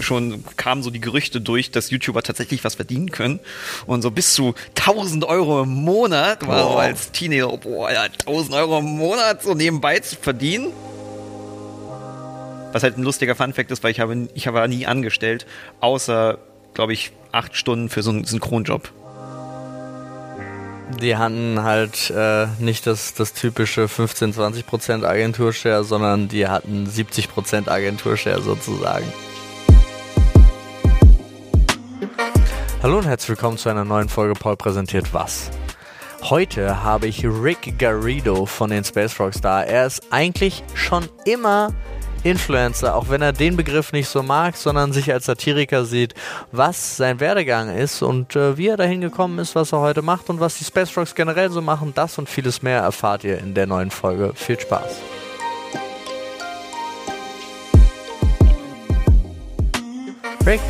schon kamen so die Gerüchte durch, dass YouTuber tatsächlich was verdienen können. Und so bis zu 1000 Euro im Monat war so als Teenager, boah, ja, 1000 Euro im Monat so nebenbei zu verdienen. Was halt ein lustiger Funfact ist, weil ich habe, ich habe nie angestellt, außer, glaube ich, acht Stunden für so einen Synchronjob. Die hatten halt äh, nicht das, das typische 15-20% Agenturshare, sondern die hatten 70% Agenturshare sozusagen. Hallo und herzlich willkommen zu einer neuen Folge Paul präsentiert was. Heute habe ich Rick Garrido von den Space Rocks da. Er ist eigentlich schon immer Influencer, auch wenn er den Begriff nicht so mag, sondern sich als Satiriker sieht, was sein Werdegang ist und äh, wie er dahin gekommen ist, was er heute macht und was die Space Rocks generell so machen. Das und vieles mehr erfahrt ihr in der neuen Folge. Viel Spaß. Rick,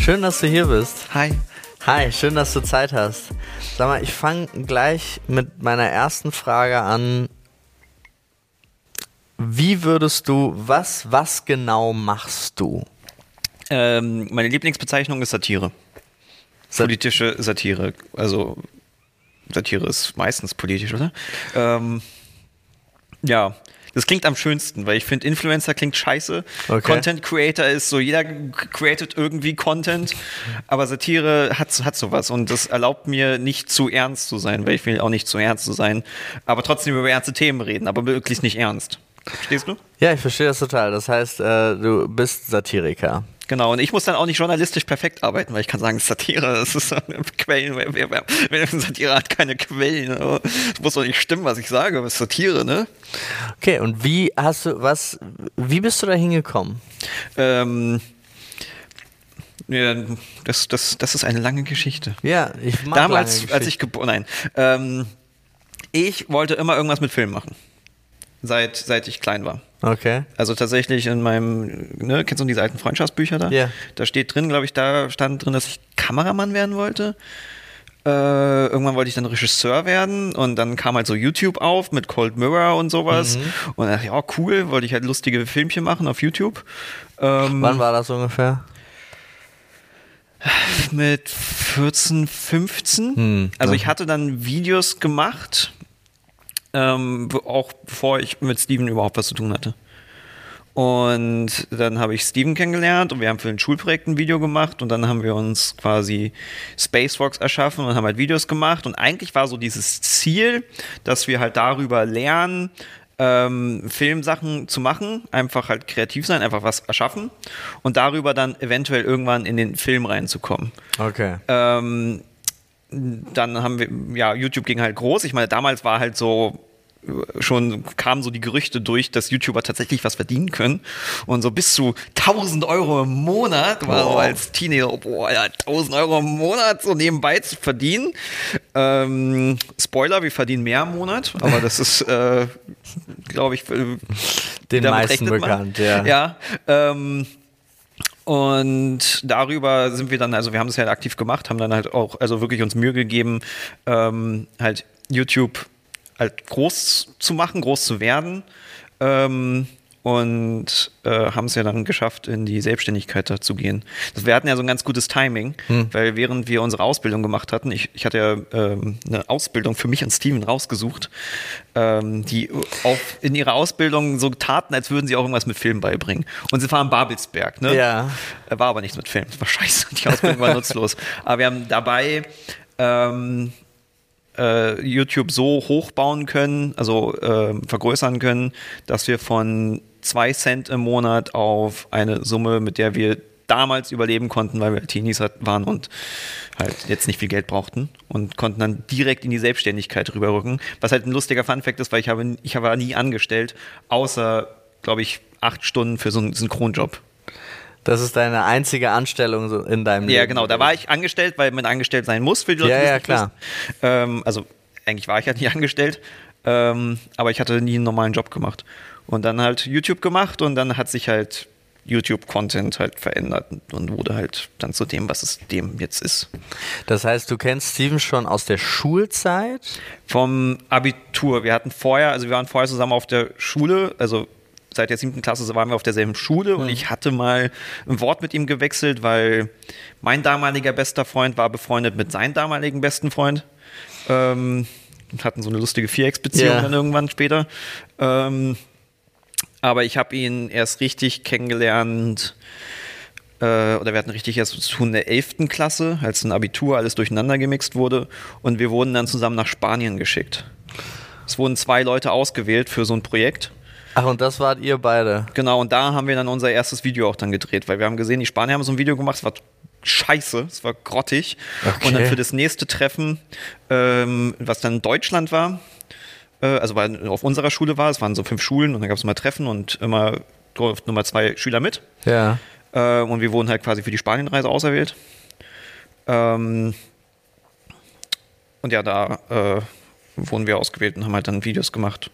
schön, dass du hier bist. Hi. Hi, schön, dass du Zeit hast. Sag mal, ich fange gleich mit meiner ersten Frage an. Wie würdest du, was, was genau machst du? Ähm, meine Lieblingsbezeichnung ist Satire. Sat Politische Satire. Also Satire ist meistens politisch, oder? Ähm, ja, das klingt am schönsten, weil ich finde, Influencer klingt scheiße. Okay. Content Creator ist so, jeder createt irgendwie Content, aber Satire hat, hat sowas und das erlaubt mir nicht zu ernst zu sein, weil ich will auch nicht zu ernst zu sein, aber trotzdem über ernste Themen reden, aber wirklich nicht ernst. Verstehst du? Ja, ich verstehe das total. Das heißt, äh, du bist Satiriker. Genau, und ich muss dann auch nicht journalistisch perfekt arbeiten, weil ich kann sagen, Satire, das ist Quellen, wer, wer, wer, Satire hat keine Quellen. Es muss doch nicht stimmen, was ich sage, ist Satire, ne? Okay, und wie hast du, was, wie bist du da hingekommen? Ähm, ja, das, das, das ist eine lange Geschichte. Ja, ich mag Damals, lange als ich geboren, nein, ähm, ich wollte immer irgendwas mit Film machen. Seit, seit ich klein war. Okay. Also tatsächlich in meinem, ne, kennst du diese alten Freundschaftsbücher da? Ja. Da steht drin, glaube ich, da stand drin, dass ich Kameramann werden wollte. Äh, irgendwann wollte ich dann Regisseur werden und dann kam halt so YouTube auf mit Cold Mirror und sowas. Mhm. Und dann dachte ich, ja, cool, wollte ich halt lustige Filmchen machen auf YouTube. Ähm, Wann war das ungefähr? mit 14, 15. Hm, also ich hatte dann Videos gemacht, ähm, auch bevor ich mit Steven überhaupt was zu tun hatte. Und dann habe ich Steven kennengelernt und wir haben für ein Schulprojekt ein Video gemacht und dann haben wir uns quasi Spacewalks erschaffen und haben halt Videos gemacht und eigentlich war so dieses Ziel, dass wir halt darüber lernen, ähm, Filmsachen zu machen, einfach halt kreativ sein, einfach was erschaffen und darüber dann eventuell irgendwann in den Film reinzukommen. Okay. Ähm, dann haben wir, ja, YouTube ging halt groß. Ich meine, damals war halt so schon kamen so die Gerüchte durch, dass YouTuber tatsächlich was verdienen können und so bis zu 1000 Euro im Monat war so als Teenager, boah, ja, 1000 Euro im Monat so nebenbei zu verdienen. Ähm, Spoiler, wir verdienen mehr im Monat, aber das ist, äh, glaube ich, äh, Den meisten bekannt, ja. Ja, ähm, und darüber sind wir dann, also wir haben das halt aktiv gemacht, haben dann halt auch, also wirklich uns Mühe gegeben, ähm, halt YouTube halt groß zu machen, groß zu werden. Ähm, und äh, haben es ja dann geschafft, in die Selbstständigkeit zu gehen. Das, wir hatten ja so ein ganz gutes Timing, weil während wir unsere Ausbildung gemacht hatten, ich, ich hatte ja ähm, eine Ausbildung für mich und Steven rausgesucht, ähm, die auch in ihrer Ausbildung so taten, als würden sie auch irgendwas mit Film beibringen. Und sie waren Babelsberg, ne? Ja. Äh, War aber nichts mit Film. Das war scheiße. Die Ausbildung war nutzlos. Aber wir haben dabei ähm, äh, YouTube so hochbauen können, also äh, vergrößern können, dass wir von zwei Cent im Monat auf eine Summe, mit der wir damals überleben konnten, weil wir Teenies waren und halt jetzt nicht viel Geld brauchten und konnten dann direkt in die Selbstständigkeit rüberrücken. Was halt ein lustiger Funfact ist, weil ich habe, ich habe nie angestellt, außer, glaube ich, acht Stunden für so einen Synchronjob. Das ist deine einzige Anstellung so in deinem Leben. Ja, genau. Da war ich angestellt, weil man angestellt sein muss für die Leute, Ja, ja, klar. Ähm, also eigentlich war ich ja nicht angestellt, ähm, aber ich hatte nie einen normalen Job gemacht. Und dann halt YouTube gemacht und dann hat sich halt YouTube-Content halt verändert und wurde halt dann zu dem, was es dem jetzt ist. Das heißt, du kennst Steven schon aus der Schulzeit? Vom Abitur. Wir hatten vorher, also wir waren vorher zusammen auf der Schule, also seit der siebten Klasse waren wir auf derselben Schule und ich hatte mal ein Wort mit ihm gewechselt, weil mein damaliger bester Freund war befreundet mit seinem damaligen besten Freund. Ähm, und hatten so eine lustige Vierecksbeziehung Ja. dann irgendwann später. Ähm, aber ich habe ihn erst richtig kennengelernt, äh, oder wir hatten richtig erst zu tun in der 11. Klasse, als ein Abitur alles durcheinander gemixt wurde. Und wir wurden dann zusammen nach Spanien geschickt. Es wurden zwei Leute ausgewählt für so ein Projekt. Ach, und das wart ihr beide. Genau, und da haben wir dann unser erstes Video auch dann gedreht, weil wir haben gesehen, die Spanier haben so ein Video gemacht, es war scheiße, es war grottig. Okay. Und dann für das nächste Treffen, ähm, was dann in Deutschland war, also weil auf unserer Schule war, es waren so fünf Schulen und dann gab es immer Treffen und immer durften Nummer zwei Schüler mit. Ja. Äh, und wir wurden halt quasi für die Spanienreise auserwählt. Ähm, und ja, da äh, wurden wir ausgewählt und haben halt dann Videos gemacht.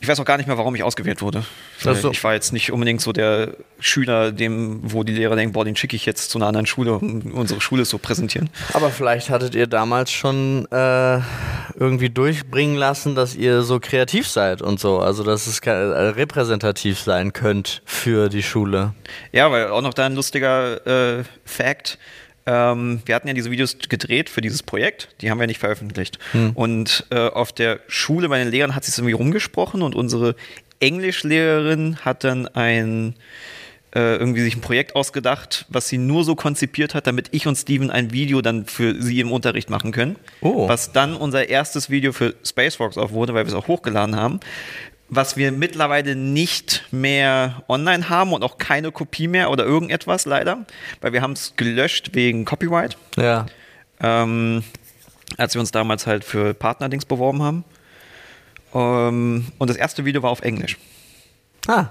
Ich weiß auch gar nicht mehr, warum ich ausgewählt wurde. So. Ich war jetzt nicht unbedingt so der Schüler, dem, wo die Lehrer denken, boah, den schicke ich jetzt zu einer anderen Schule, um unsere Schule zu präsentieren. Aber vielleicht hattet ihr damals schon äh, irgendwie durchbringen lassen, dass ihr so kreativ seid und so. Also, dass es äh, repräsentativ sein könnt für die Schule. Ja, weil auch noch da ein lustiger äh, Fact. Ähm, wir hatten ja diese Videos gedreht für dieses Projekt, die haben wir nicht veröffentlicht. Und äh, auf der Schule bei den Lehrern hat sich irgendwie rumgesprochen und unsere Englischlehrerin hat dann ein äh, irgendwie sich ein Projekt ausgedacht, was sie nur so konzipiert hat, damit ich und Steven ein Video dann für sie im Unterricht machen können. Oh. Was dann unser erstes Video für Spacewalks auch wurde, weil wir es auch hochgeladen haben. Was wir mittlerweile nicht mehr online haben und auch keine Kopie mehr oder irgendetwas leider, weil wir haben es gelöscht wegen Copyright, Ja. ähm, als wir uns damals halt für Partnerdings beworben haben. Ähm, und das erste Video war auf Englisch. Ah,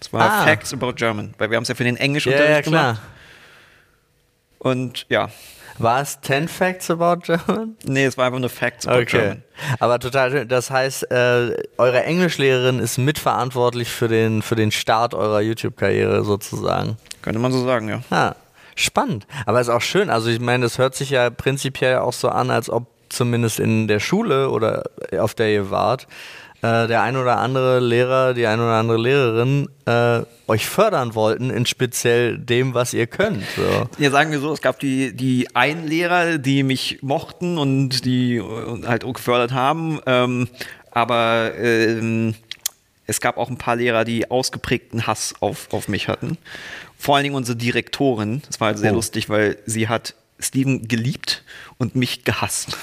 Das war Ah. Facts about German, weil wir haben es ja für den ja, Englischunterricht ja, klar. gemacht. Und ja, War es 10 Facts about German? nee, es war einfach nur Facts about Okay. German. Aber total schön. Das heißt, äh, eure Englischlehrerin ist mitverantwortlich für den, für den Start eurer YouTube-Karriere sozusagen. Könnte man so sagen, ja. Ah, spannend. Aber ist auch schön. Also ich meine, das hört sich ja prinzipiell auch so an, als ob zumindest in der Schule oder auf der ihr wart, äh, der ein oder andere Lehrer, die ein oder andere Lehrerin äh, euch fördern wollten in speziell dem, was ihr könnt. So. Ja, sagen wir so, es gab die, die einen Lehrer, die mich mochten und die halt auch gefördert haben, ähm, aber ähm, es gab auch ein paar Lehrer, die ausgeprägten Hass auf, auf mich hatten. Vor allen Dingen unsere Direktorin, das war halt sehr Oh. lustig, weil sie hat Steven geliebt und mich gehasst.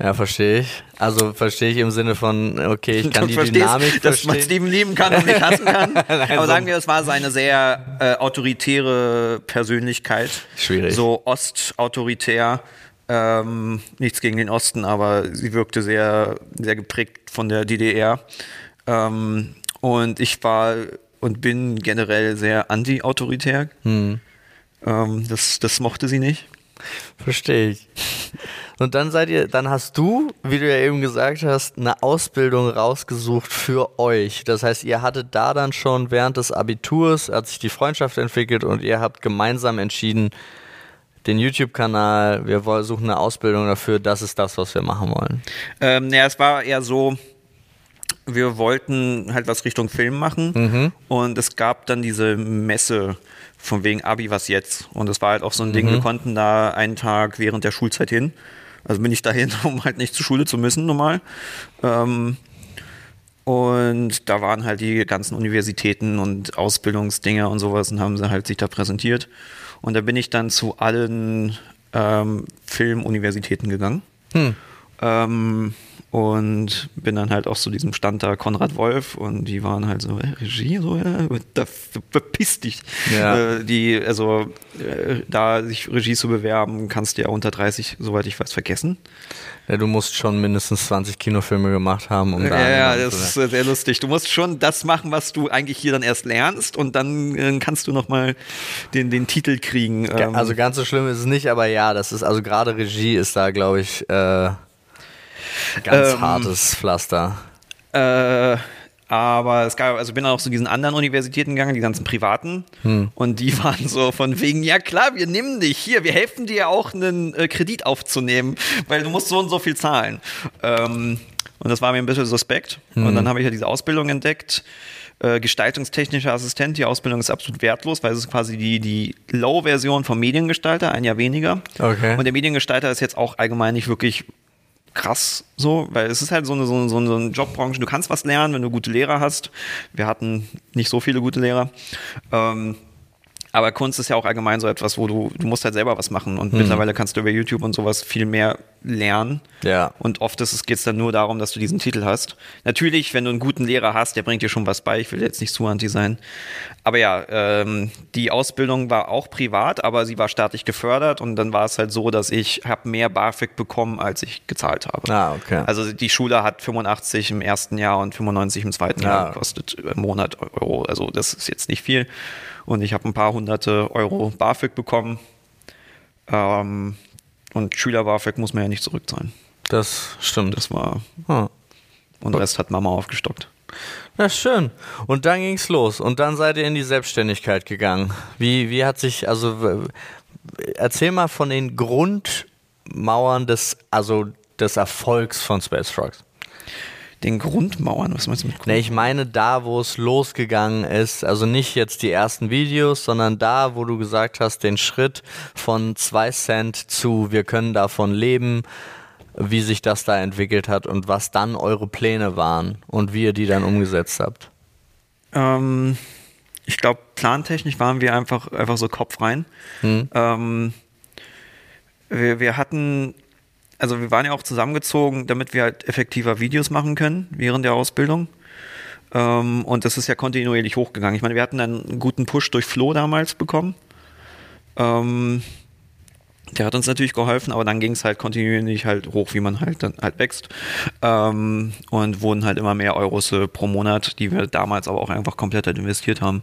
Ja, verstehe ich. Also verstehe ich im Sinne von, okay, ich kann Du die Dynamik dass man verstehen. Steven lieben kann und nicht hassen kann. Aber so- sagen wir, es war seine sehr äh, autoritäre Persönlichkeit. Schwierig. So ostautoritär. Ähm, nichts gegen den Osten, aber sie wirkte sehr, sehr geprägt von der DDR. Ähm, und ich war und bin generell sehr anti-autoritär. Hm. Ähm, das, das mochte sie nicht. Verstehe ich. Und dann seid ihr, dann hast du, wie du ja eben gesagt hast, eine Ausbildung rausgesucht für euch. Das heißt, ihr hattet da dann schon während des Abiturs, hat sich die Freundschaft entwickelt und ihr habt gemeinsam entschieden, den YouTube-Kanal, wir wollen- suchen eine Ausbildung dafür, das ist das, was wir machen wollen. Ähm, naja, es war eher so, wir wollten halt was Richtung Film machen und es gab dann diese Messe von wegen Abi, was jetzt? Und das war halt auch so ein Ding, wir konnten da einen Tag während der Schulzeit hin. Also bin ich dahin, um halt nicht zur Schule zu müssen, normal. Ähm, und da waren halt die ganzen Universitäten und Ausbildungsdinger und sowas und haben sie halt sich da präsentiert. Und da bin ich dann zu allen ähm, Filmuniversitäten gegangen. Ähm, und bin dann halt auch zu diesem Stand da Konrad Wolf und die waren halt so, äh, Regie, so, ja, da ver- verpiss dich. Ja. Äh, die, also äh, da sich Regie zu bewerben, kannst du ja unter 30, soweit ich weiß, vergessen. Ja, du musst schon mindestens 20 Kinofilme gemacht haben, um da Ja, ja, das ist äh, sehr lustig. Du musst schon das machen, was du eigentlich hier dann erst lernst und dann äh, kannst du nochmal den, den Titel kriegen. Ähm, Also ganz so schlimm ist es nicht, aber ja, das ist, also gerade Regie ist da, glaube ich, äh, ganz Ähm, hartes Pflaster. Äh, aber es gab, also bin auch zu diesen anderen Universitäten gegangen, die ganzen privaten. Hm. Und die waren so von wegen, ja klar, wir nehmen dich hier, wir helfen dir auch einen äh, Kredit aufzunehmen, weil du musst so und so viel zahlen. Ähm, Und das war mir ein bisschen suspekt. Mhm. Und dann habe ich ja diese Ausbildung entdeckt. Äh, gestaltungstechnischer Assistent. Die Ausbildung ist absolut wertlos, weil es ist quasi die, die Low-Version vom Mediengestalter, ein Jahr weniger. Okay. Und der Mediengestalter ist jetzt auch allgemein nicht wirklich krass so, weil es ist halt so eine, so eine, so eine Jobbranche, du kannst was lernen, wenn du gute Lehrer hast. Wir hatten nicht so viele gute Lehrer. Ähm, aber Kunst ist ja auch allgemein so etwas, wo du, du musst halt selber was machen und Mhm. mittlerweile kannst du über YouTube und sowas viel mehr lernen. Ja. Und oft geht es dann nur darum, dass du diesen Titel hast. Natürlich, wenn du einen guten Lehrer hast, der bringt dir schon was bei. Ich will jetzt nicht zu anti sein. Aber ja, ähm, die Ausbildung war auch privat, aber sie war staatlich gefördert und dann war es halt so, dass ich habe mehr BAföG bekommen, als ich gezahlt habe. Ah, okay. Also die Schule hat 85 im ersten Jahr und 95 im zweiten Ja. Jahr gekostet im Monat Euro. Also das ist jetzt nicht viel. Und ich habe ein paar hunderte Euro BAföG bekommen. Ähm, und Schüler-BAföG muss man ja nicht zurückzahlen. Das stimmt. Das war, Ah. und den Rest hat Mama aufgestockt. Na schön. Und dann ging's los. Und dann seid ihr in die Selbstständigkeit gegangen. Wie, wie hat sich, also erzähl mal von den Grundmauern des, also des Erfolgs von Space Frogs. Den Grundmauern, was meinst du mit Grund? Ne, ich meine da, wo es losgegangen ist, also nicht jetzt die ersten Videos, sondern da, wo du gesagt hast, den Schritt von zwei Cent zu wir können davon leben, wie sich das da entwickelt hat und was dann eure Pläne waren und wie ihr die dann umgesetzt habt. Ähm, ich glaube, plantechnisch waren wir einfach, einfach so Kopf rein. Ähm, wir, wir hatten, also wir waren ja auch zusammengezogen, damit wir halt effektiver Videos machen können während der Ausbildung. Ähm, und das ist ja kontinuierlich hochgegangen. Ich meine, wir hatten einen guten Push durch Flo damals bekommen. Ähm, der hat uns natürlich geholfen, aber dann ging es halt kontinuierlich halt hoch, wie man halt dann halt wächst. Ähm, und wurden halt immer mehr Euros äh, pro Monat, die wir damals aber auch einfach komplett halt investiert haben.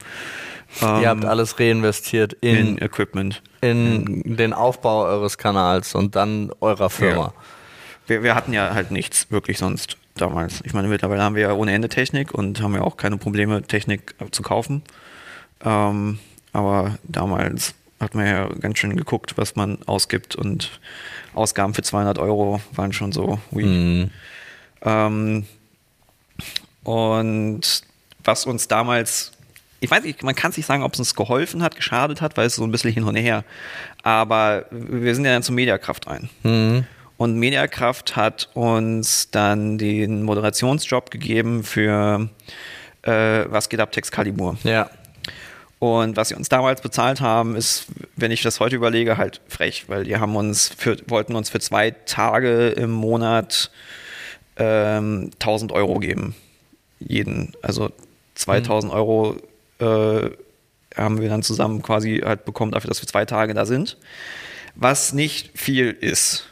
Ähm, ihr habt alles reinvestiert in in, Equipment. in den Aufbau eures Kanals und dann eurer Firma. Wir, wir hatten ja halt nichts wirklich sonst damals. Ich meine, mittlerweile haben wir ja ohne Ende Technik und haben ja auch keine Probleme, Technik zu kaufen. Ähm, aber damals hat man ja ganz schön geguckt, was man ausgibt und Ausgaben für 200 Euro waren schon so. Mhm. Ähm, und was uns damals, ich weiß nicht, man kann es nicht sagen, ob es uns geholfen hat, geschadet hat, weil es so ein bisschen hin und her. Aber wir sind ja dann zur Mediakraft ein. Mhm. Und Mediakraft hat uns dann den Moderationsjob gegeben für äh, Was geht ab Texcalibur. Ja. Und was sie uns damals bezahlt haben, ist, wenn ich das heute überlege, halt frech, weil die haben uns für, wollten uns für zwei Tage im Monat ähm, 1000 Euro geben. Jeden. Also 2000 Euro äh, haben wir dann zusammen quasi halt bekommen dafür, dass wir zwei Tage da sind. Was nicht viel ist.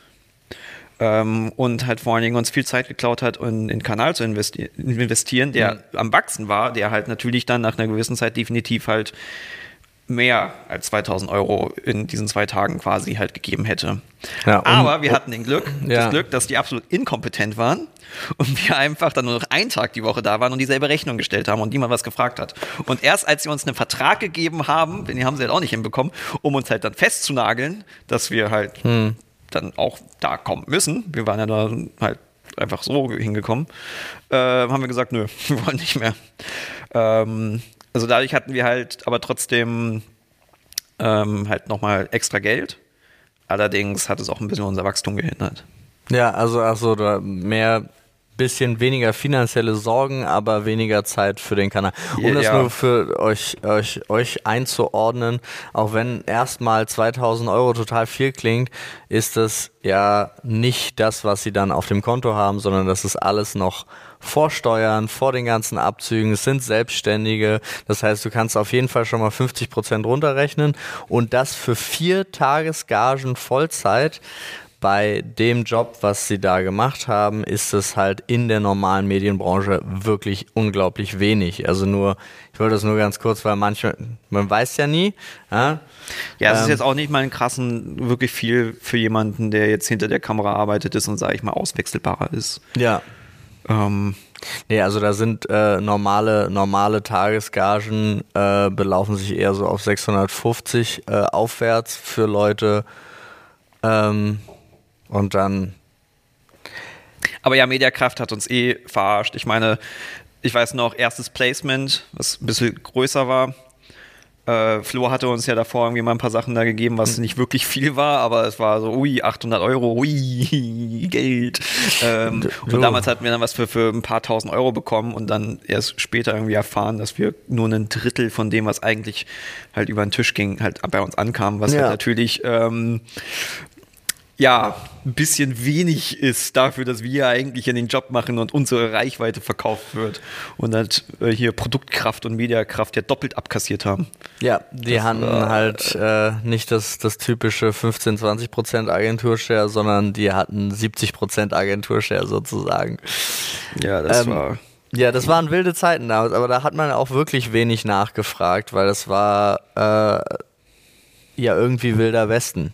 Ähm, und halt vor allen Dingen uns viel Zeit geklaut hat, in den Kanal zu investi investieren, der am Wachsen war, der halt natürlich dann nach einer gewissen Zeit definitiv halt mehr als 2000 Euro in diesen zwei Tagen quasi halt gegeben hätte. Ja, Aber wir hatten den Glück, Ja. das Glück, dass die absolut inkompetent waren und wir einfach dann nur noch einen Tag die Woche da waren und dieselbe Rechnung gestellt haben und niemand was gefragt hat. Und erst als sie uns einen Vertrag gegeben haben, den haben sie halt auch nicht hinbekommen, um uns halt dann festzunageln, dass wir halt dann auch da kommen müssen. Wir waren ja da halt einfach so hingekommen. Äh, haben wir gesagt, nö, wir wollen nicht mehr. Ähm, also dadurch hatten wir halt aber trotzdem ähm, halt nochmal extra Geld. Allerdings hat es auch ein bisschen unser Wachstum gehindert. Ja, also, also mehr, bisschen weniger finanzielle Sorgen, aber weniger Zeit für den Kanal. Um Ja, das ja. nur für euch, euch, euch einzuordnen, auch wenn erstmal 2000 Euro total viel klingt, ist das ja nicht das, was sie dann auf dem Konto haben, sondern das ist alles noch vor Steuern, vor den ganzen Abzügen. Es sind Selbstständige. Das heißt, du kannst auf jeden Fall schon mal 50 Prozent runterrechnen und das für vier Tagesgagen Vollzeit bei dem Job, was sie da gemacht haben, ist es halt in der normalen Medienbranche wirklich unglaublich wenig. Also nur, ich wollte das nur ganz kurz, weil manche, man weiß ja nie. Ja, Ja, es ist Ähm. jetzt auch nicht mal ein krassen, wirklich viel für jemanden, der jetzt hinter der Kamera arbeitet ist und, sage ich mal, auswechselbarer ist. ja. Ähm, Nee, also da sind äh, normale, normale Tagesgagen äh, belaufen sich eher so auf 650 äh, aufwärts für Leute. Ähm, und dann Aber ja, Mediakraft hat uns eh verarscht. Ich meine, ich weiß noch, erstes Placement, was ein bisschen größer war. Äh, Flo hatte uns ja davor irgendwie mal ein paar Sachen da gegeben, was nicht wirklich viel war, aber es war so, ui, 800 Euro, ui, Geld. Ähm, und damals hatten wir dann was für, für ein paar tausend Euro bekommen und dann erst später irgendwie erfahren, dass wir nur ein Drittel von dem, was eigentlich halt über den Tisch ging, halt bei uns ankam, was Ja. halt natürlich ähm, ja, ein bisschen wenig ist dafür, dass wir eigentlich in den Job machen und unsere Reichweite verkauft wird und halt äh, hier Produktkraft und Mediakraft ja doppelt abkassiert haben. Ja, die hatten war- halt äh, nicht das, das typische 15-20% Agenturshare, sondern die hatten 70% Agenturshare sozusagen. Ja, das Ähm, war. Ja, das waren wilde Zeiten damals, aber da hat man auch wirklich wenig nachgefragt, weil das war äh, ja irgendwie wilder Westen.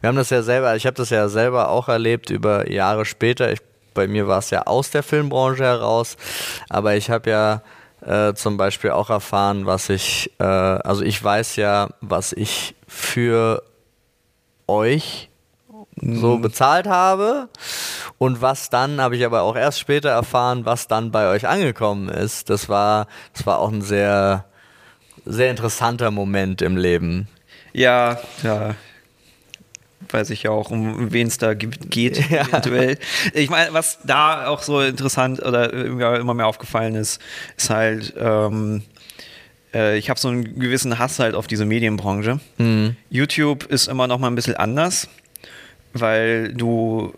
Wir haben das ja selber, ich habe das ja selber auch erlebt über Jahre später. Ich, bei mir war es ja aus der Filmbranche heraus, aber ich habe ja äh, zum Beispiel auch erfahren, was ich, äh, also ich weiß ja, was ich für euch so bezahlt habe und was dann habe ich aber auch erst später erfahren, was dann bei euch angekommen ist. Das war das war auch ein sehr sehr interessanter Moment im Leben. Ja, ja. Weiß ich ja auch, um wen es da ge- geht, Ja. eventuell. Ich meine, was da auch so interessant oder immer mehr aufgefallen ist, ist halt, ähm, äh, ich habe so einen gewissen Hass halt auf diese Medienbranche. YouTube ist immer noch mal ein bisschen anders, weil du,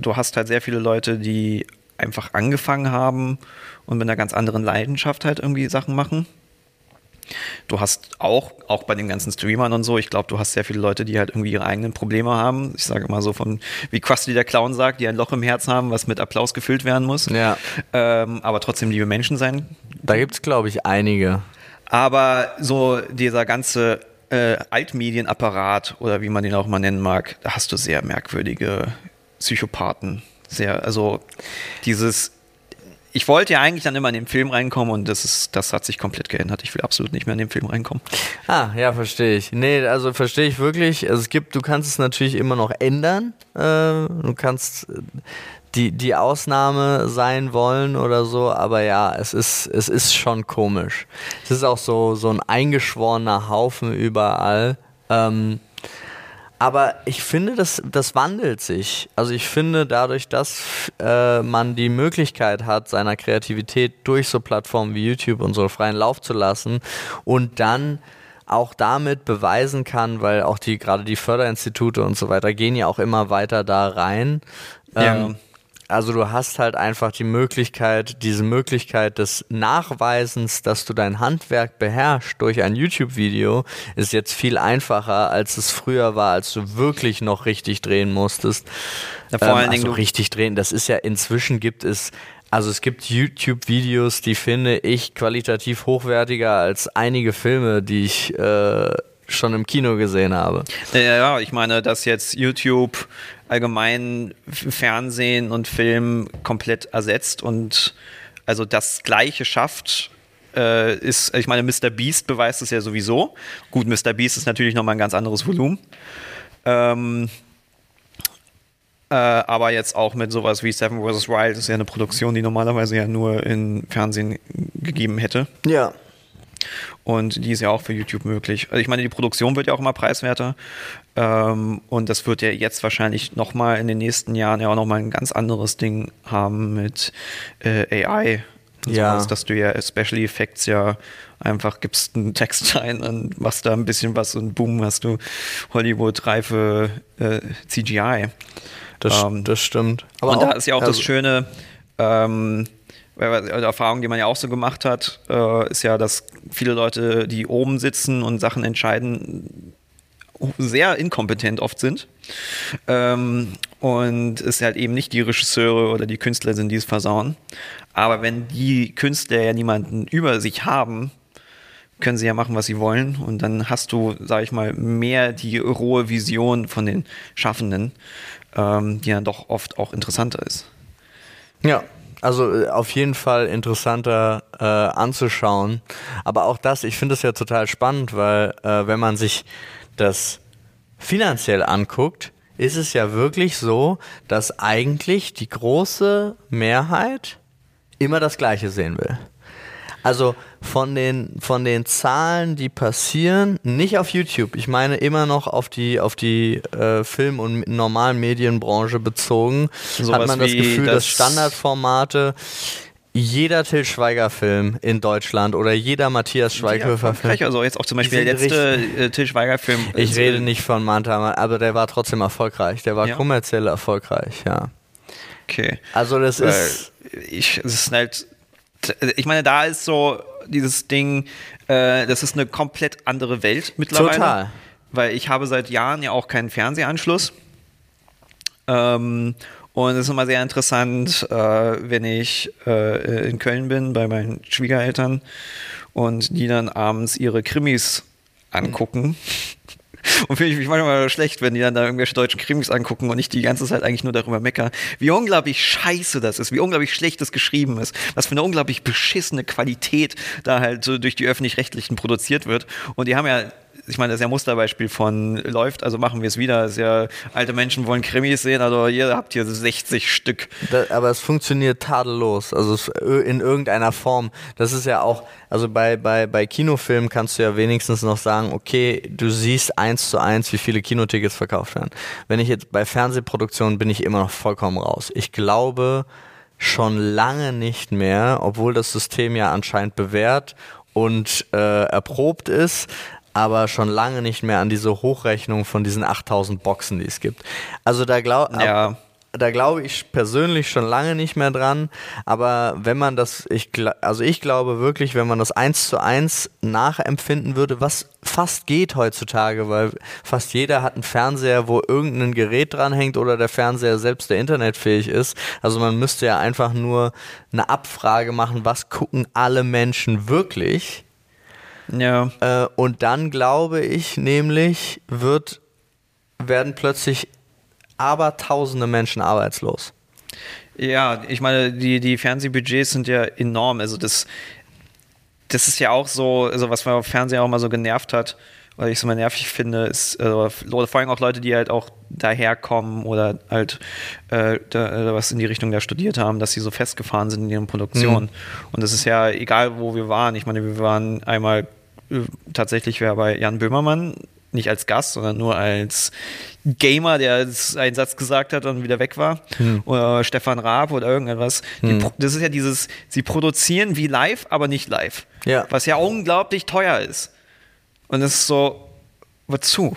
du hast halt sehr viele Leute, die einfach angefangen haben und mit einer ganz anderen Leidenschaft halt irgendwie Sachen machen. Du hast auch, auch bei den ganzen Streamern und so, ich glaube, du hast sehr viele Leute, die halt irgendwie ihre eigenen Probleme haben. Ich sage immer so von, wie Krusty der Clown sagt, die ein Loch im Herz haben, was mit Applaus gefüllt werden muss. Ja. Ähm, aber trotzdem liebe Menschen sein. Da gibt's glaube ich einige. Aber so dieser ganze äh, Altmedienapparat oder wie man den auch mal nennen mag, da hast du sehr merkwürdige Psychopathen. Sehr, also dieses ich wollte ja eigentlich dann immer in den Film reinkommen und das ist, das hat sich komplett geändert. Ich will absolut nicht mehr in den Film reinkommen. Ah, ja, verstehe ich. Nee, also verstehe ich wirklich. Also es gibt, du kannst es natürlich immer noch ändern. Äh, du kannst äh, die, die Ausnahme sein wollen oder so, aber ja, es ist, es ist schon komisch. Es ist auch so, so ein eingeschworener Haufen überall. Ähm, aber ich finde, das, das wandelt sich. Also ich finde, dadurch, dass äh, man die Möglichkeit hat, seiner Kreativität durch so Plattformen wie YouTube und so freien Lauf zu lassen und dann auch damit beweisen kann, weil auch die gerade die Förderinstitute und so weiter gehen ja auch immer weiter da rein. Ja. Also du hast halt einfach die Möglichkeit, diese Möglichkeit des Nachweisens, dass du dein Handwerk beherrschst durch ein YouTube-Video, ist jetzt viel einfacher, als es früher war, als du wirklich noch richtig drehen musstest. Ja, vor allen ähm, Dingen also richtig drehen, das ist ja inzwischen gibt es, also es gibt YouTube-Videos, die finde ich qualitativ hochwertiger als einige Filme, die ich äh, schon im Kino gesehen habe. Ja, ja, ich meine, dass jetzt YouTube allgemein Fernsehen und Film komplett ersetzt und also das Gleiche schafft, äh, ist, ich meine, Mr. Beast beweist es ja sowieso. Gut, Mr. Beast ist natürlich nochmal ein ganz anderes Volumen. Ähm, äh, aber jetzt auch mit sowas wie Seven vs. Wild, ist ja eine Produktion, die normalerweise ja nur in Fernsehen gegeben hätte. Ja. Und die ist ja auch für YouTube möglich. Also ich meine, die Produktion wird ja auch immer preiswerter. Ähm, und das wird ja jetzt wahrscheinlich nochmal in den nächsten Jahren ja auch nochmal ein ganz anderes Ding haben mit äh, AI. und Ja. sowas, dass du ja Special Effects ja einfach gibst einen Text ein und machst da ein bisschen was und boom, hast du Hollywood-reife äh, CGI. Das, Ähm, das stimmt. und da ist ja auch das also- Schöne, ähm, die Erfahrung, die man ja auch so gemacht hat, äh, ist ja, dass viele Leute, die oben sitzen und Sachen entscheiden, sehr inkompetent oft sind. Ähm, und es halt eben nicht die Regisseure oder die Künstler sind, die es versauen. Aber wenn die Künstler ja niemanden über sich haben, können sie ja machen, was sie wollen. Und dann hast du, sag ich mal, mehr die rohe Vision von den Schaffenden, ähm, die dann doch oft auch interessanter ist. Ja, also äh, auf jeden Fall interessanter äh, anzuschauen. Aber auch das, ich finde es ja total spannend, weil äh, wenn man sich das finanziell anguckt, ist es ja wirklich so, dass eigentlich die große Mehrheit immer das Gleiche sehen will. Also von den, von den Zahlen, die passieren, nicht auf YouTube, ich meine immer noch auf die, auf die äh, Film- und normalen Medienbranche bezogen, Sowas hat man das Gefühl, das- dass Standardformate jeder Till Schweiger-Film in Deutschland oder jeder Matthias Schweighöfer-Film. Erfolgreich. Also jetzt auch zum Beispiel der letzte äh, Til Schweiger-Film. Ich rede nicht von Manta, aber der war trotzdem erfolgreich. Der war Ja. kommerziell erfolgreich, ja. Okay. Also das Weil ist. ich, es ist halt, ich meine, da ist so dieses Ding, äh, das ist eine komplett andere Welt mittlerweile. Total. Weil ich habe seit Jahren ja auch keinen Fernsehanschluss. Ähm, und es ist immer sehr interessant, äh, wenn ich äh, in Köln bin bei meinen Schwiegereltern und die dann abends ihre Krimis angucken. Und fühle ich mich manchmal schlecht, wenn die dann da irgendwelche deutschen Krimis angucken und ich die ganze Zeit eigentlich nur darüber mecker, wie unglaublich scheiße das ist, wie unglaublich schlecht das geschrieben ist, was für eine unglaublich beschissene Qualität da halt so durch die Öffentlich-Rechtlichen produziert wird. Und die haben ja ich meine, das ist ja ein Musterbeispiel von läuft, also machen wir es wieder. Das ist ja, alte Menschen wollen Krimis sehen, also ihr habt hier 60 Stück. Da, aber es funktioniert tadellos, also es, in irgendeiner Form. Das ist ja auch, also bei, bei, bei Kinofilmen kannst du ja wenigstens noch sagen, okay, du siehst eins zu eins, wie viele Kinotickets verkauft werden. Wenn ich jetzt bei Fernsehproduktionen bin ich immer noch vollkommen raus. Ich glaube schon lange nicht mehr, obwohl das System ja anscheinend bewährt und äh, erprobt ist, aber schon lange nicht mehr an diese Hochrechnung von diesen 8000 Boxen, die es gibt. Also da glaube Ja. da glaube ich persönlich schon lange nicht mehr dran, aber wenn man das, ich, also ich glaube wirklich, wenn man das eins zu eins nachempfinden würde, was fast geht heutzutage, weil fast jeder hat einen Fernseher, wo irgendein Gerät dranhängt oder der Fernseher selbst, der internetfähig ist. Also man müsste ja einfach nur eine Abfrage machen, was gucken alle Menschen wirklich? Ja. Äh, und dann glaube ich nämlich, wird, werden plötzlich abertausende Menschen arbeitslos. Ja, ich meine, die, die Fernsehbudgets sind ja enorm. Also das, das ist ja auch so, also was mir auf Fernseher auch mal so genervt hat, weil ich es immer nervig finde, ist also vor allem auch Leute, die halt auch daherkommen oder halt äh, da, äh, was in die Richtung da studiert haben, dass sie so festgefahren sind in ihren Produktionen. Und das ist ja egal, wo wir waren. Ich meine, wir waren einmal äh, tatsächlich wer bei Jan Böhmermann, nicht als Gast, sondern nur als Gamer, der einen Satz gesagt hat und wieder weg war. Oder Stefan Raab oder irgendetwas. Pro- Das ist ja dieses, sie produzieren wie live, aber nicht live. Ja. Was ja unglaublich teuer ist. Und es ist so, wozu?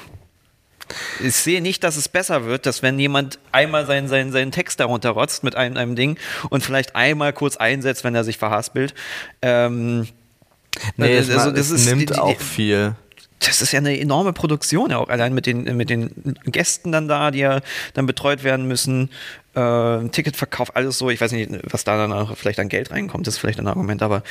Ich sehe nicht, dass es besser wird, dass wenn jemand einmal seinen, seinen, seinen Text darunter rotzt mit einem, einem Ding und vielleicht einmal kurz einsetzt, wenn er sich verhaspelt. Ähm, Nee, also es, ma- das es ist- nimmt die- die- auch viel. das ist ja eine enorme Produktion, ja auch allein mit den, mit den Gästen dann da, die ja dann betreut werden müssen, äh, Ticketverkauf, alles so. Ich weiß nicht, was da dann auch vielleicht an Geld reinkommt, das ist vielleicht ein Argument, aber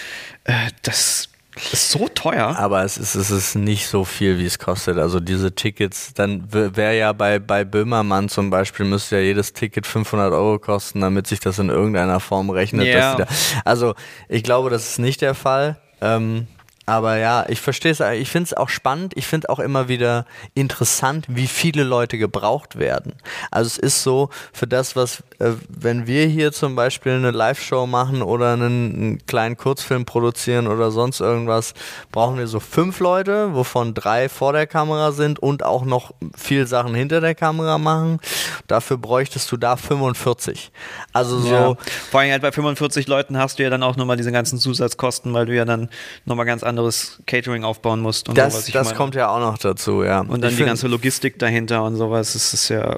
äh, das ist so teuer. Aber es ist, es ist nicht so viel, wie es kostet. Also diese Tickets, dann wäre ja bei, bei Böhmermann zum Beispiel, müsste ja jedes Ticket 500 Euro kosten, damit sich das in irgendeiner Form rechnet. Ja. da, also ich glaube, das ist nicht der Fall. Ähm, aber ja, ich verstehe es. Ich finde es auch spannend. Ich finde auch immer wieder interessant, wie viele Leute gebraucht werden. Also es ist so, für das, was, äh, wenn wir hier zum Beispiel eine Live-Show machen oder einen, einen kleinen Kurzfilm produzieren oder sonst irgendwas, brauchen wir so fünf Leute, wovon drei vor der Kamera sind und auch noch viel Sachen hinter der Kamera machen. Dafür bräuchtest du da 45. Also so. Ja. Vor allem halt bei 45 Leuten hast du ja dann auch nochmal diese ganzen Zusatzkosten, weil du ja dann nochmal ganz anderes Catering aufbauen musst und Das, sowas. Ich das meine- kommt ja auch noch dazu, ja. Und dann Ich die ganze Logistik dahinter und sowas. Das ist ja.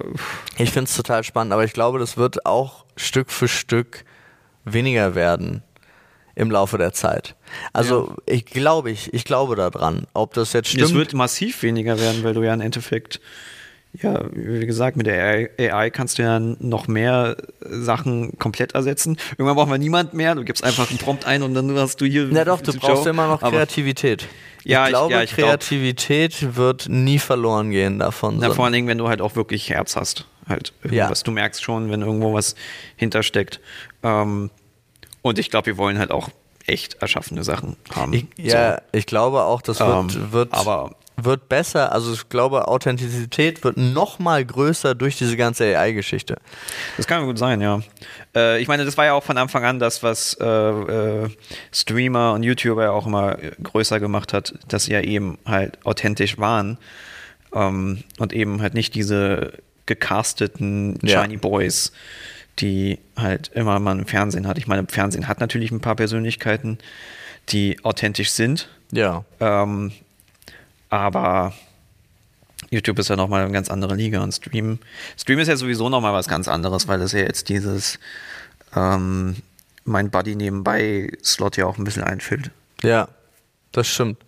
Ich finde es total spannend, aber ich glaube, das wird auch Stück für Stück weniger werden im Laufe der Zeit. Also ich glaube ich, ich glaube daran. Ob das jetzt stimmt. Es wird massiv weniger werden, weil du ja im Endeffekt, ja, wie gesagt, mit der AI, kannst du ja noch mehr Sachen komplett ersetzen. Irgendwann brauchen wir niemand mehr. Du gibst einfach einen Prompt ein und dann hast du hier. na doch, du brauchst Show. immer noch Kreativität. Ja, ich ich- glaube, ja, ich glaub- Kreativität wird nie verloren gehen davon. Na, vor allen Dingen, wenn du halt auch wirklich Herz hast. Halt Ja. irgendwas. Du merkst schon, wenn irgendwo was hintersteckt. Ähm, und ich glaube, wir wollen halt auch echt erschaffene Sachen haben. ich, ja, ich glaube auch, das wird, Ähm, wird aber wird besser. Also ich glaube, Authentizität wird noch mal größer durch diese ganze AI-Geschichte. Das kann gut sein, ja. Äh, ich meine, das war ja auch von Anfang an das, was äh, äh, Streamer und YouTuber ja auch immer größer gemacht hat, dass sie ja eben halt authentisch waren ähm, und eben halt nicht diese gecasteten Ja. Shiny Boys, die halt immer man im Fernsehen hat. Ich meine, im Fernsehen hat natürlich ein paar Persönlichkeiten, die authentisch sind. Ja. Ähm, aber YouTube ist ja nochmal eine ganz andere Liga und Stream. Stream ist ja sowieso nochmal was ganz anderes, weil es ja jetzt dieses ähm, mein Buddy nebenbei Slot ja auch ein bisschen einfüllt. Ja, das stimmt.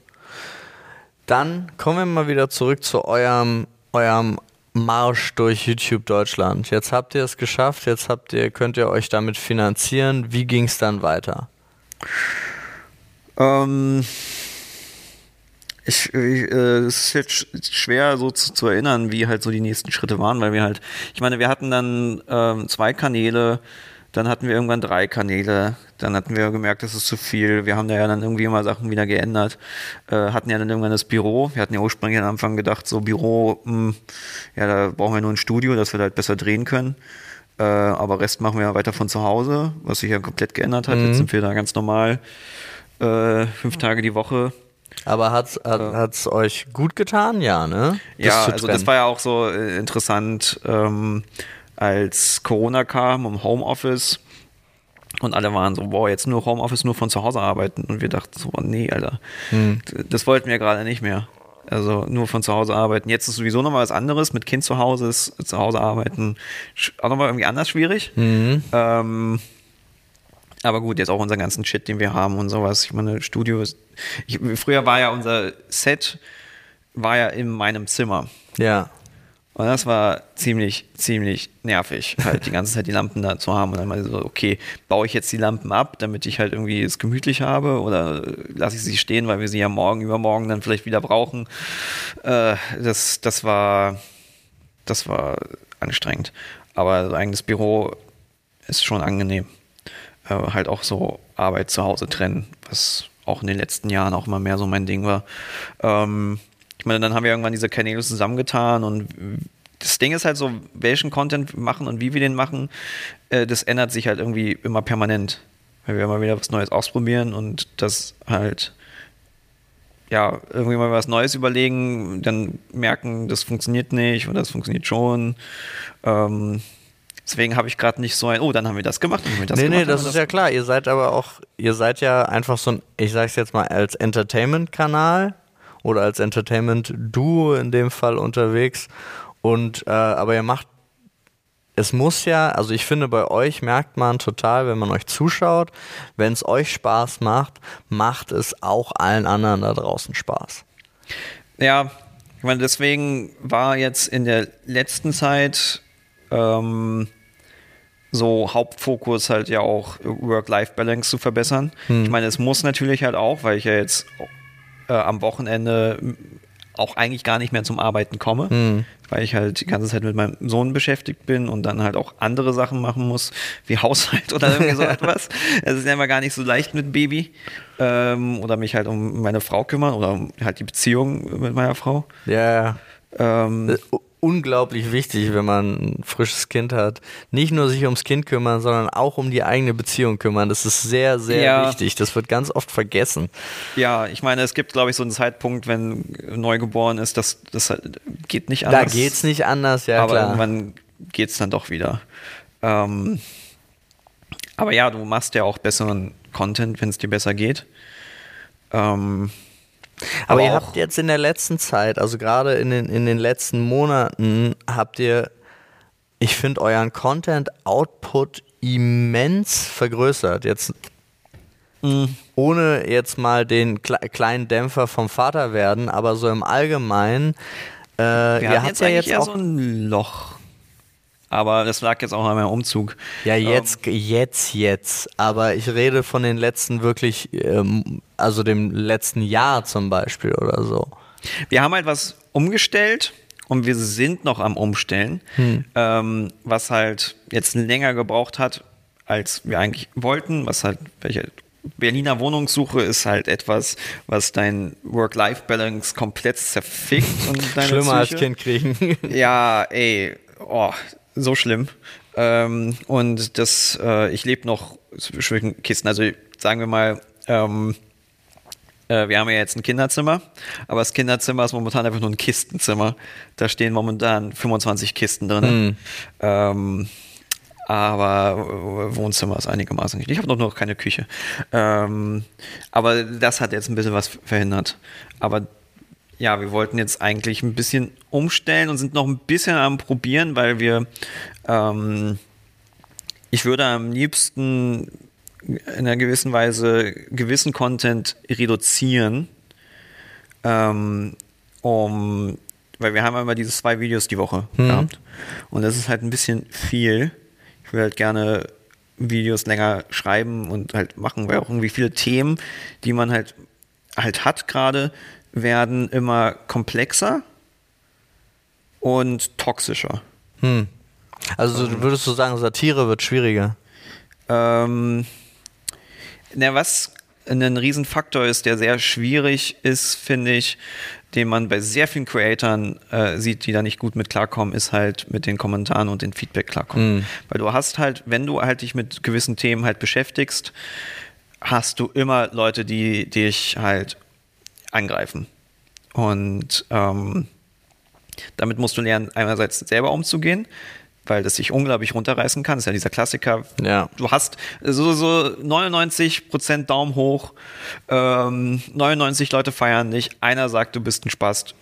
Dann kommen wir mal wieder zurück zu eurem, eurem Marsch durch YouTube Deutschland. Jetzt habt ihr es geschafft, jetzt habt ihr, könnt ihr euch damit finanzieren. Wie ging es dann weiter? Ähm, ich, ich, äh, es ist jetzt sch- schwer so zu, zu erinnern, wie halt so die nächsten Schritte waren, weil wir halt, ich meine, wir hatten dann ähm, zwei Kanäle, dann hatten wir irgendwann drei Kanäle, dann hatten wir gemerkt, das ist zu viel. Wir haben da ja dann irgendwie immer Sachen wieder geändert, äh, hatten ja dann irgendwann das Büro. Wir hatten ja ursprünglich am Anfang gedacht, so Büro, mh, ja, da brauchen wir nur ein Studio, dass wir da halt besser drehen können. Äh, aber Rest machen wir ja weiter von zu Hause, was sich ja komplett geändert hat. Jetzt sind wir da ganz normal äh, fünf Tage die Woche. Aber hat's, hat hat's euch gut getan? Ja, ne? Das ja, also das war ja auch so äh, interessant, ähm, als Corona kam um Homeoffice und alle waren so, boah, jetzt nur Homeoffice, nur von zu Hause arbeiten. Und wir dachten so, nee, Alter, Hm. das wollten wir gerade nicht mehr. Also nur von zu Hause arbeiten. Jetzt ist sowieso nochmal was anderes. Mit Kind zu Hause ist zu Hause arbeiten auch nochmal irgendwie anders schwierig. Mhm. Ähm, aber gut, jetzt auch unseren ganzen Shit, den wir haben und sowas. Ich meine, Studio ist. Ich, früher war ja unser Set, war ja in meinem Zimmer. Ja. Und das war ziemlich, ziemlich nervig, halt die ganze Zeit die Lampen da zu haben. Und dann mal so, okay, baue ich jetzt die Lampen ab, damit ich halt irgendwie es gemütlich habe oder lasse ich sie stehen, weil wir sie ja morgen, übermorgen dann vielleicht wieder brauchen. Äh, das, das war, das war anstrengend. Aber so eigenes Büro ist schon angenehm. Äh, halt auch so Arbeit zu Hause trennen, was auch in den letzten Jahren auch immer mehr so mein Ding war. Ähm, ich meine, dann haben wir irgendwann diese Kanäle zusammengetan und das Ding ist halt so, welchen Content wir machen und wie wir den machen, äh, das ändert sich halt irgendwie immer permanent. Weil wir immer wieder was Neues ausprobieren und das halt ja, irgendwie mal was Neues überlegen, dann merken, das funktioniert nicht oder das funktioniert schon. Ähm, deswegen habe ich gerade nicht so ein, oh, dann haben wir das gemacht, haben wir das nee, gemacht. nee, das ist ja klar. Ihr seid aber auch, ihr seid ja einfach so ein, ich sag's jetzt mal, als Entertainment-Kanal oder als Entertainment-Duo in dem Fall unterwegs. Und, äh, aber ihr macht, es muss ja, also ich finde, bei euch merkt man total, wenn man euch zuschaut, wenn es euch Spaß macht, macht es auch allen anderen da draußen Spaß. Ja, ich meine, deswegen war jetzt in der letzten Zeit ähm, so Hauptfokus halt ja auch Work-Life-Balance zu verbessern. Ich meine, es muss natürlich halt auch, weil ich ja jetzt äh, am Wochenende auch eigentlich gar nicht mehr zum Arbeiten komme, weil ich halt die ganze Zeit mit meinem Sohn beschäftigt bin und dann halt auch andere Sachen machen muss, wie Haushalt oder irgendwie so etwas. Es ist ja immer gar nicht so leicht mit Baby ähm, oder mich halt um meine Frau kümmern oder um halt die Beziehung mit meiner Frau. Ja, Ähm, äh, unglaublich wichtig, wenn man ein frisches Kind hat. Nicht nur sich ums Kind kümmern, sondern auch um die eigene Beziehung kümmern. Das ist sehr, sehr Ja. wichtig. Das wird ganz oft vergessen. ja, ich meine, es gibt, glaube ich, so einen Zeitpunkt, wenn Neugeboren ist, das, das halt geht nicht Da anders. geht's nicht anders, ja aber klar. irgendwann geht es dann doch wieder. Ähm, aber ja, du machst ja auch besseren Content, wenn es dir besser geht. Ähm, Aber, aber ihr habt jetzt in der letzten Zeit, also gerade in den, in den letzten Monaten, habt ihr, ich finde, euren Content-Output immens vergrößert. Jetzt ohne jetzt mal den kle kleinen Dämpfer vom Vater werden, aber so im Allgemeinen. Äh, wir ihr habt jetzt ja jetzt eher auch so ein Loch. Aber das lag jetzt auch an meinem Umzug. Ja, Ähm, jetzt, jetzt, jetzt. Aber ich rede von den letzten wirklich, ähm, also dem letzten Jahr zum Beispiel oder so. Wir haben halt was umgestellt und wir sind noch am Umstellen, ähm, was halt jetzt länger gebraucht hat, als wir eigentlich wollten, was halt, welche Berliner Wohnungssuche ist halt etwas, was dein Work-Life-Balance komplett zerfickt. Und deine Schlimmer Psyche. als Kind kriegen. Ja, ey, oh, so schlimm. Ähm, und das, äh, ich lebe noch zwischen Kisten. Also sagen wir mal, ähm, äh, wir haben ja jetzt ein Kinderzimmer, aber das Kinderzimmer ist momentan einfach nur ein Kistenzimmer. Da stehen momentan 25 Kisten drin. Ähm, aber Wohnzimmer ist einigermaßen nicht. Ich habe noch, noch keine Küche. Ähm, aber das hat jetzt ein bisschen was verhindert. Aber ja, wir wollten jetzt eigentlich ein bisschen umstellen und sind noch ein bisschen am Probieren, weil wir, ähm, ich würde am liebsten in einer gewissen Weise gewissen Content reduzieren, ähm, um, weil wir haben immer diese zwei Videos die Woche gehabt und das ist halt ein bisschen viel. Ich will halt gerne Videos länger schreiben und halt machen, weil auch irgendwie viele Themen, die man halt halt hat gerade, werden immer komplexer und toxischer. Also du würdest du sagen, Satire wird schwieriger. Ähm, na, was ein Riesenfaktor ist, der sehr schwierig ist, finde ich, den man bei sehr vielen Creatoren äh, sieht, die da nicht gut mit klarkommen, ist halt mit den Kommentaren und dem Feedback klarkommen. Weil du hast halt, wenn du halt dich mit gewissen Themen halt beschäftigst, hast du immer Leute, die dich halt angreifen. Und ähm, damit musst du lernen, einerseits selber umzugehen, weil das sich unglaublich runterreißen kann. Das ist ja dieser Klassiker. Ja. Du hast so, so 99% Daumen hoch, ähm, 99 Leute feiern dich, einer sagt, du bist ein Spast.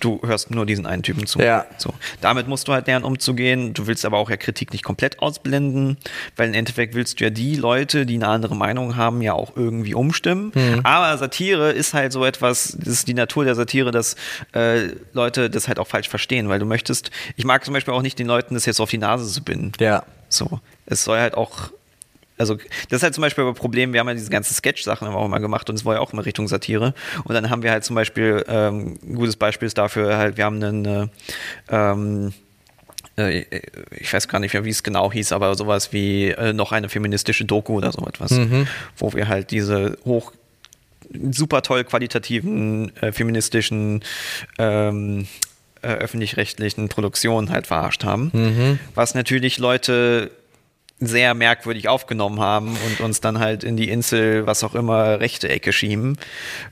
Du hörst nur diesen einen Typen zu. Ja. So. Damit musst du halt lernen, umzugehen. Du willst aber auch ja Kritik nicht komplett ausblenden, weil im Endeffekt willst du ja die Leute, die eine andere Meinung haben, ja auch irgendwie umstimmen. Aber Satire ist halt so etwas, das ist die Natur der Satire, dass äh, Leute das halt auch falsch verstehen, weil du möchtest, ich mag zum Beispiel auch nicht den Leuten das jetzt auf die Nase zu binden. Ja. So. Es soll halt auch. Also, das ist halt zum Beispiel ein Problem, wir haben ja diese ganzen Sketch-Sachen auch immer gemacht und es war ja auch immer Richtung Satire. Und dann haben wir halt zum Beispiel, ähm, ein gutes Beispiel ist dafür halt, wir haben einen, äh, ähm, äh, ich weiß gar nicht mehr, wie es genau hieß, aber sowas wie äh, noch eine feministische Doku oder so etwas, wo wir halt diese hoch super toll qualitativen äh, feministischen ähm, äh, öffentlich-rechtlichen Produktionen halt verarscht haben. Was natürlich Leute sehr merkwürdig aufgenommen haben und uns dann halt in die Insel, was auch immer, rechte Ecke schieben,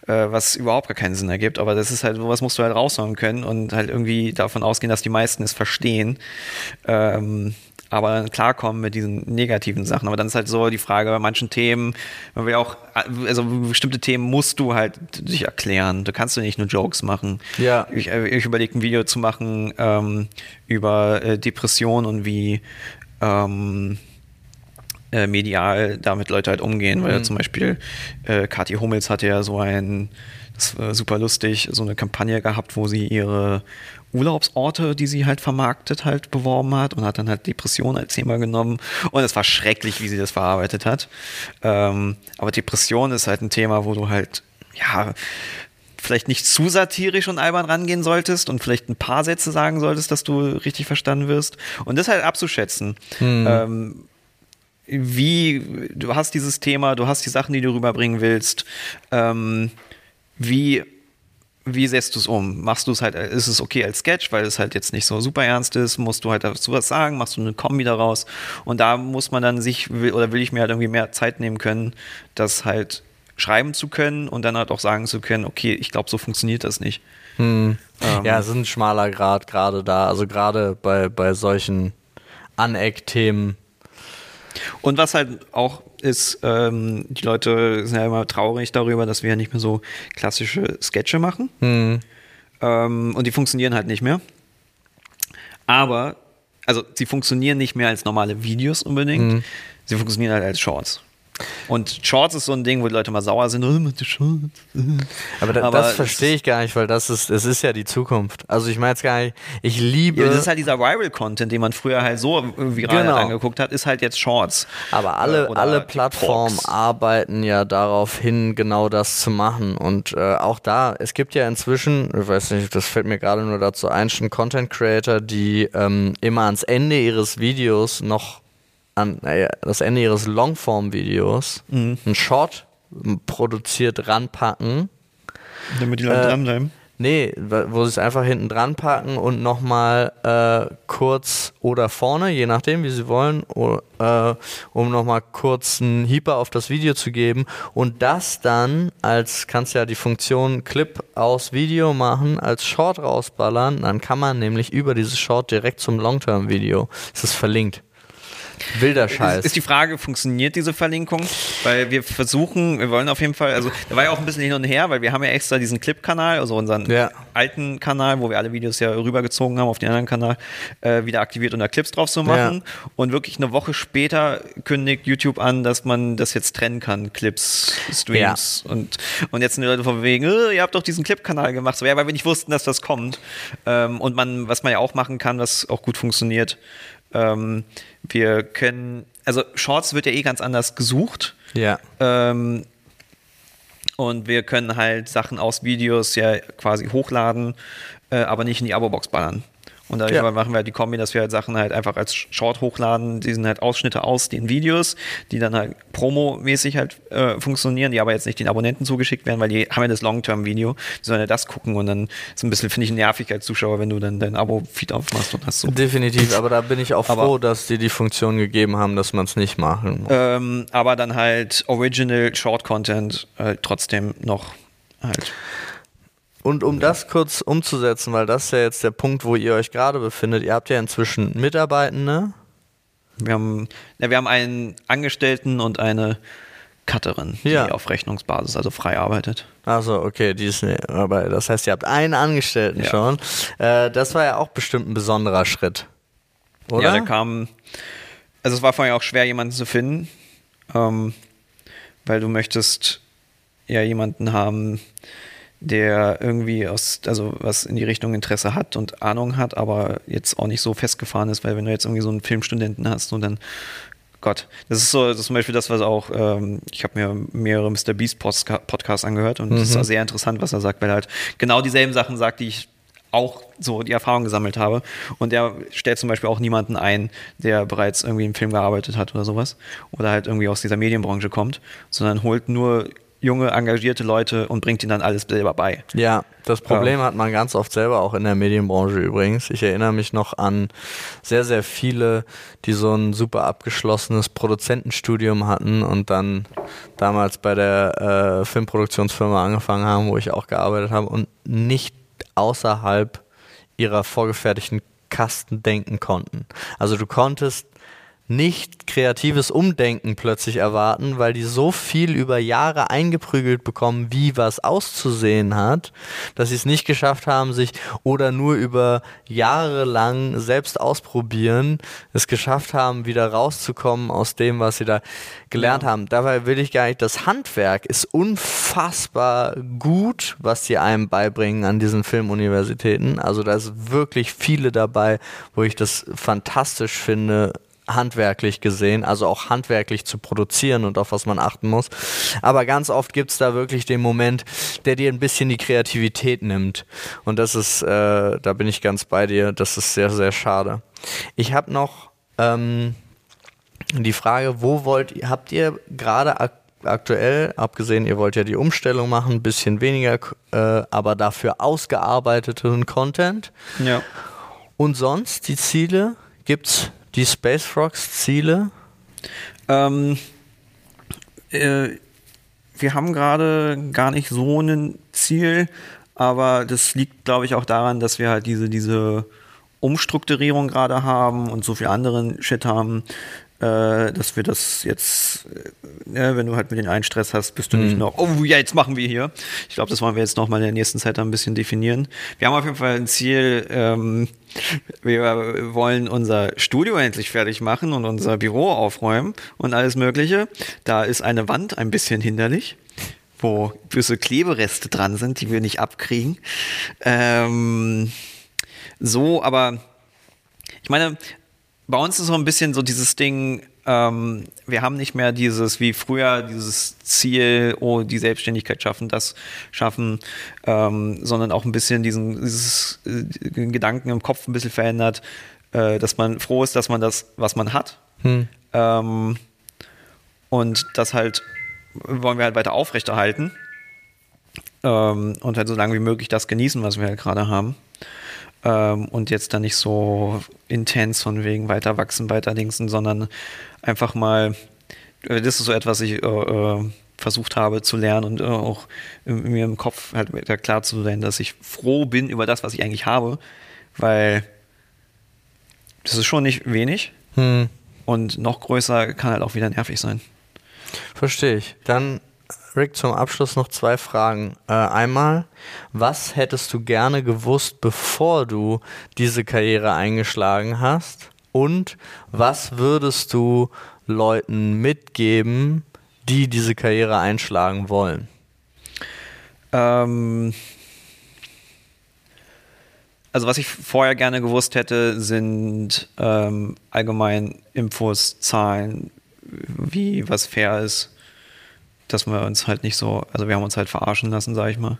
äh, was überhaupt gar keinen Sinn ergibt. Aber das ist halt, sowas musst du halt raushauen können und halt irgendwie davon ausgehen, dass die meisten es verstehen. Ähm, aber dann klarkommen mit diesen negativen Sachen. Aber dann ist halt so die Frage, bei manchen Themen, man will auch, also bestimmte Themen musst du halt dich erklären. Du kannst du nicht nur Jokes machen. Ja. Ich, äh, ich überlege ein Video zu machen ähm, über äh, Depression und wie ähm, äh, medial damit Leute halt umgehen, weil zum Beispiel äh, Kathi Hummels hatte ja so ein, das war super lustig, so eine Kampagne gehabt, wo sie ihre Urlaubsorte, die sie halt vermarktet, halt beworben hat und hat dann halt Depression als Thema genommen und es war schrecklich, wie sie das verarbeitet hat. Ähm, aber Depression ist halt ein Thema, wo du halt, ja, vielleicht nicht zu satirisch und albern rangehen solltest und vielleicht ein paar Sätze sagen solltest, dass du richtig verstanden wirst. Und das halt abzuschätzen. Ähm, wie, du hast dieses Thema, du hast die Sachen, die du rüberbringen willst. Ähm, wie, wie setzt du es um? Machst du es halt, ist es okay als Sketch, weil es halt jetzt nicht so super ernst ist? Musst du halt dazu was sagen? Machst du eine Kombi daraus? Und da muss man dann sich, oder will ich mir halt irgendwie mehr Zeit nehmen können, das halt schreiben zu können und dann halt auch sagen zu können, okay, ich glaube, so funktioniert das nicht. Ähm, Ja, es ist ein schmaler Grad gerade da. Also gerade bei, bei solchen Aneck-Themen. Und was halt auch ist, ähm, die Leute sind ja immer traurig darüber, dass wir ja nicht mehr so klassische Sketche machen. Ähm, und die funktionieren halt nicht mehr. Aber, also sie funktionieren nicht mehr als normale Videos unbedingt. Sie funktionieren halt als Shorts. Und Shorts ist so ein Ding, wo die Leute mal sauer sind. Oh. Aber, da, Aber das verstehe ich gar nicht, weil das ist, es ist ja die Zukunft. Also ich meine jetzt gar nicht, ich liebe. Ja, das ist halt dieser Viral-Content, den man früher halt so viral Genau. angeguckt hat, ist halt jetzt Shorts. Aber alle, Äh, oder alle Plattformen arbeiten ja darauf hin, genau das zu machen. Und äh, auch da, es gibt ja inzwischen, ich weiß nicht, das fällt mir gerade nur dazu ein, schon Content Creator, die ähm, immer ans Ende ihres Videos noch an naja, das Ende ihres Longform-Videos Mhm. einen Short produziert ranpacken. Damit die Leute Äh, dranbleiben. Nee, wo sie es einfach hinten dran packen und nochmal äh, kurz oder vorne, je nachdem, wie sie wollen, äh, um nochmal kurz einen Hieper auf das Video zu geben und das dann als, kannst ja die Funktion Clip aus Video machen, als Short rausballern, dann kann man nämlich über dieses Short direkt zum Long-Term-Video, es ist verlinkt. Wilder Scheiß. Ist, ist die Frage, funktioniert diese Verlinkung? Weil wir versuchen, wir wollen auf jeden Fall, also da war ja auch ein bisschen hin und her, weil wir haben ja extra diesen Clip-Kanal, also unseren Ja. alten Kanal, wo wir alle Videos ja rübergezogen haben auf den anderen Kanal, äh, wieder aktiviert, um da Clips drauf zu machen. Und wirklich eine Woche später kündigt YouTube an, dass man das jetzt trennen kann, Clips, Streams. Und, und jetzt sind die Leute von wegen, äh, ihr habt doch diesen Clip-Kanal gemacht. So, ja, weil wir nicht wussten, dass das kommt. Ähm, und man, was man ja auch machen kann, was auch gut funktioniert, ähm, wir können, also Shorts wird ja eh ganz anders gesucht. ja. Ähm, und wir können halt Sachen aus Videos ja quasi hochladen, äh, aber nicht in die Abo-Box ballern. Und darüber Ja. machen wir halt die Kombi, dass wir halt Sachen halt einfach als Short hochladen. Die sind halt Ausschnitte aus den Videos, die dann halt promomäßig halt äh, funktionieren, die aber jetzt nicht den Abonnenten zugeschickt werden, weil die haben ja das Long-Term-Video. Die sollen ja das gucken und dann ist ein bisschen, finde ich, nervig als Zuschauer, wenn du dann dein Abo-Feed aufmachst und hast so. Definitiv, aber da bin ich auch Aber- froh, dass die die Funktion gegeben haben, dass man es nicht machen muss. Ähm, aber dann halt Original Short Content äh, trotzdem noch halt. Und um das kurz umzusetzen, weil das ist ja jetzt der Punkt, wo ihr euch gerade befindet, ihr habt ja inzwischen Mitarbeitende. Wir haben, ja, wir haben einen Angestellten und eine Cutterin, die Ja. auf Rechnungsbasis, also frei arbeitet. Achso, okay, die ist ne, aber das heißt, ihr habt einen Angestellten Ja. schon. Äh, das war ja auch bestimmt ein besonderer Schritt. Oder? Ja, der kam. Also es war vorher auch schwer, jemanden zu finden, ähm, weil du möchtest ja jemanden haben, der irgendwie aus, also was in die Richtung Interesse hat und Ahnung hat, aber jetzt auch nicht so festgefahren ist, weil wenn du jetzt irgendwie so einen Filmstudenten hast und dann Gott, das ist so das ist zum Beispiel das, was auch, ähm, ich habe mir mehrere Mr. Beast Podcasts angehört und das ist auch sehr interessant, was er sagt, weil er halt genau dieselben Sachen sagt, die ich auch so die Erfahrung gesammelt habe. Und er stellt zum Beispiel auch niemanden ein, der bereits irgendwie im Film gearbeitet hat oder sowas. Oder halt irgendwie aus dieser Medienbranche kommt, sondern holt nur junge, engagierte Leute und bringt ihnen dann alles selber bei. Ja, das Problem hat man ganz oft selber auch in der Medienbranche übrigens. Ich erinnere mich noch an sehr, sehr viele, die so ein super abgeschlossenes Produzentenstudium hatten und dann damals bei der äh, Filmproduktionsfirma angefangen haben, wo ich auch gearbeitet habe und nicht außerhalb ihrer vorgefertigten Kasten denken konnten. Also du konntest nicht kreatives Umdenken plötzlich erwarten, weil die so viel über Jahre eingeprügelt bekommen, wie was auszusehen hat, dass sie es nicht geschafft haben, sich oder nur über Jahre lang selbst ausprobieren, es geschafft haben, wieder rauszukommen aus dem, was sie da gelernt haben. Dabei will ich gar nicht, das Handwerk ist unfassbar gut, was sie einem beibringen an diesen Filmuniversitäten. Also da ist wirklich viele dabei, wo ich das fantastisch finde, handwerklich gesehen, also auch handwerklich zu produzieren und auf was man achten muss. Aber ganz oft gibt es da wirklich den Moment, der dir ein bisschen die Kreativität nimmt. Und das ist, äh, da bin ich ganz bei dir, das ist sehr, sehr schade. Ich habe noch ähm, die Frage, wo wollt ihr, habt ihr gerade ak aktuell, abgesehen, ihr wollt ja die Umstellung machen, ein bisschen weniger, äh, aber dafür ausgearbeiteten Content. Ja. Und sonst die Ziele? Gibt's die Space Frogs Ziele? Ähm, äh, wir haben gerade gar nicht so ein Ziel, aber das liegt, glaube ich, auch daran, dass wir halt diese, diese Umstrukturierung gerade haben und so viel anderen Shit haben, äh, dass wir das jetzt, äh, ne, wenn du halt mit den einen Stress hast, bist du nicht noch, oh ja, jetzt machen wir hier. Ich glaube, das wollen wir jetzt noch mal in der nächsten Zeit ein bisschen definieren. Wir haben auf jeden Fall ein Ziel, ähm, wir wollen unser Studio endlich fertig machen und unser Büro aufräumen und alles Mögliche. Da ist eine Wand ein bisschen hinderlich, wo böse Klebereste dran sind, die wir nicht abkriegen. Ähm, so, aber ich meine, bei uns ist so ein bisschen so dieses Ding, ähm, wir haben nicht mehr dieses, wie früher, dieses Ziel, oh, die Selbstständigkeit schaffen, das schaffen, ähm, sondern auch ein bisschen diesen dieses, äh, Gedanken im Kopf ein bisschen verändert, äh, dass man froh ist, dass man das, was man hat. Ähm, und das halt wollen wir halt weiter aufrechterhalten ähm, und halt so lange wie möglich das genießen, was wir halt gerade haben. Ähm, und jetzt dann nicht so intens von wegen weiter wachsen, weiter dingsen, sondern einfach mal, äh, das ist so etwas, ich äh, äh, versucht habe zu lernen und äh, auch in, mir im Kopf halt wieder klar zu sein, dass ich froh bin über das, was ich eigentlich habe, weil das ist schon nicht wenig Hm. und noch größer kann halt auch wieder nervig sein. Verstehe ich. Dann, Rick, zum Abschluss noch zwei Fragen. Äh, einmal, was hättest du gerne gewusst, bevor du diese Karriere eingeschlagen hast? Und was würdest du Leuten mitgeben, die diese Karriere einschlagen wollen? Ähm, also was ich vorher gerne gewusst hätte, sind ähm, allgemein Infos, Zahlen, wie was fair ist, dass wir uns halt nicht so, also wir haben uns halt verarschen lassen, sag ich mal.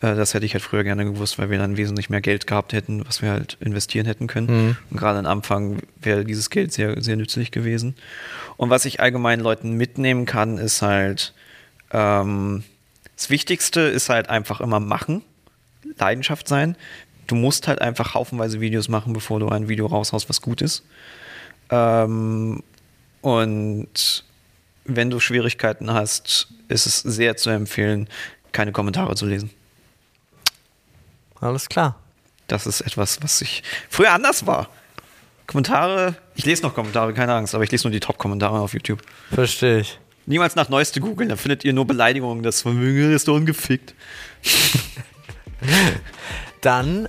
Äh, das hätte ich halt früher gerne gewusst, weil wir dann wesentlich mehr Geld gehabt hätten, was wir halt investieren hätten können. Mhm. Und gerade am Anfang wäre dieses Geld sehr, sehr nützlich gewesen. Und was ich allgemein Leuten mitnehmen kann, ist halt, ähm, das Wichtigste ist halt einfach immer machen, Leidenschaft sein. Du musst halt einfach haufenweise Videos machen, bevor du ein Video raushaust, was gut ist. Ähm, und wenn du Schwierigkeiten hast, ist es sehr zu empfehlen, keine Kommentare zu lesen. Alles klar. Das ist etwas, was ich früher anders war. Kommentare, ich lese noch Kommentare, keine Angst, aber ich lese nur die Top-Kommentare auf YouTube. Verstehe ich. Niemals nach Neueste googeln, da findet ihr nur Beleidigungen, das Vermögen ist doch ungefickt. Dann,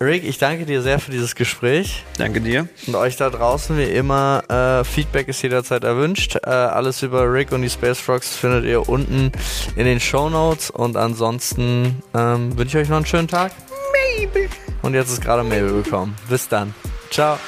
Rick, ich danke dir sehr für dieses Gespräch. Danke dir. Und euch da draußen, wie immer, äh, Feedback ist jederzeit erwünscht. Äh, alles über Rick und die Space Frogs findet ihr unten in den Show Notes. Und ansonsten ähm, wünsche ich euch noch einen schönen Tag. Maybe. Und jetzt ist gerade Mabel gekommen. Bis dann. Ciao.